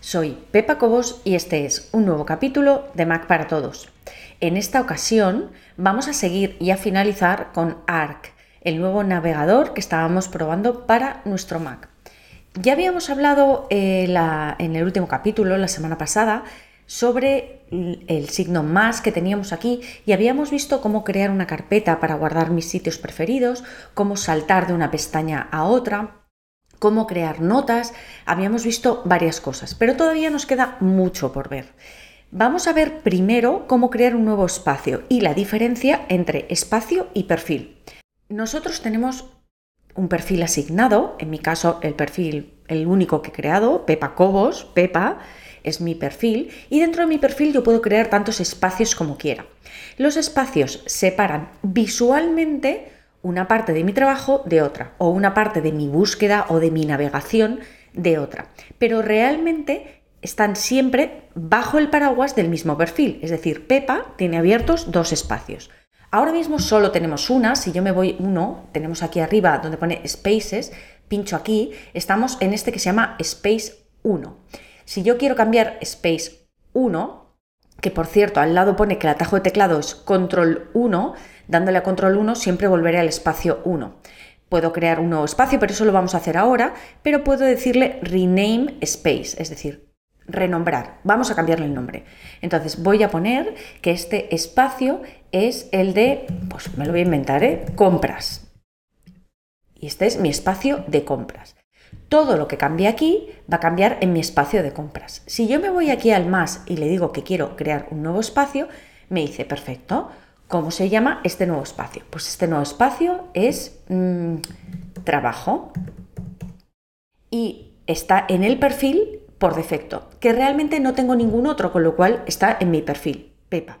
Soy Pepa Cobos y este es un nuevo capítulo de Mac para Todos. En esta ocasión vamos a seguir y a finalizar con Arc, el nuevo navegador que estábamos probando para nuestro Mac. Ya habíamos hablado eh, en el último capítulo, la semana pasada, sobre el signo más que teníamos aquí y habíamos visto cómo crear una carpeta para guardar mis sitios preferidos, cómo saltar de una pestaña a otra cómo crear notas, habíamos visto varias cosas, pero todavía nos queda mucho por ver. Vamos a ver primero cómo crear un nuevo espacio y la diferencia entre espacio y perfil. Nosotros tenemos un perfil asignado, en mi caso el perfil, el único que he creado, Pepa Cobos, Pepa, es mi perfil y dentro de mi perfil yo puedo crear tantos espacios como quiera. Los espacios separan visualmente una parte de mi trabajo de otra, o una parte de mi búsqueda o de mi navegación de otra. Pero realmente están siempre bajo el paraguas del mismo perfil, es decir, Pepa tiene abiertos dos espacios. Ahora mismo solo tenemos una, si yo me voy uno, tenemos aquí arriba donde pone Spaces, pincho aquí, estamos en este que se llama Space 1. Si yo quiero cambiar Space 1, que por cierto al lado pone que el atajo de teclado es Control 1, Dándole a control 1 siempre volveré al espacio 1. Puedo crear un nuevo espacio, pero eso lo vamos a hacer ahora, pero puedo decirle rename space, es decir, renombrar. Vamos a cambiarle el nombre. Entonces voy a poner que este espacio es el de, pues me lo voy a inventar, ¿eh? compras. Y este es mi espacio de compras. Todo lo que cambie aquí va a cambiar en mi espacio de compras. Si yo me voy aquí al más y le digo que quiero crear un nuevo espacio, me dice, perfecto, ¿Cómo se llama este nuevo espacio? Pues este nuevo espacio es mm, trabajo y está en el perfil por defecto, que realmente no tengo ningún otro, con lo cual está en mi perfil, Pepa.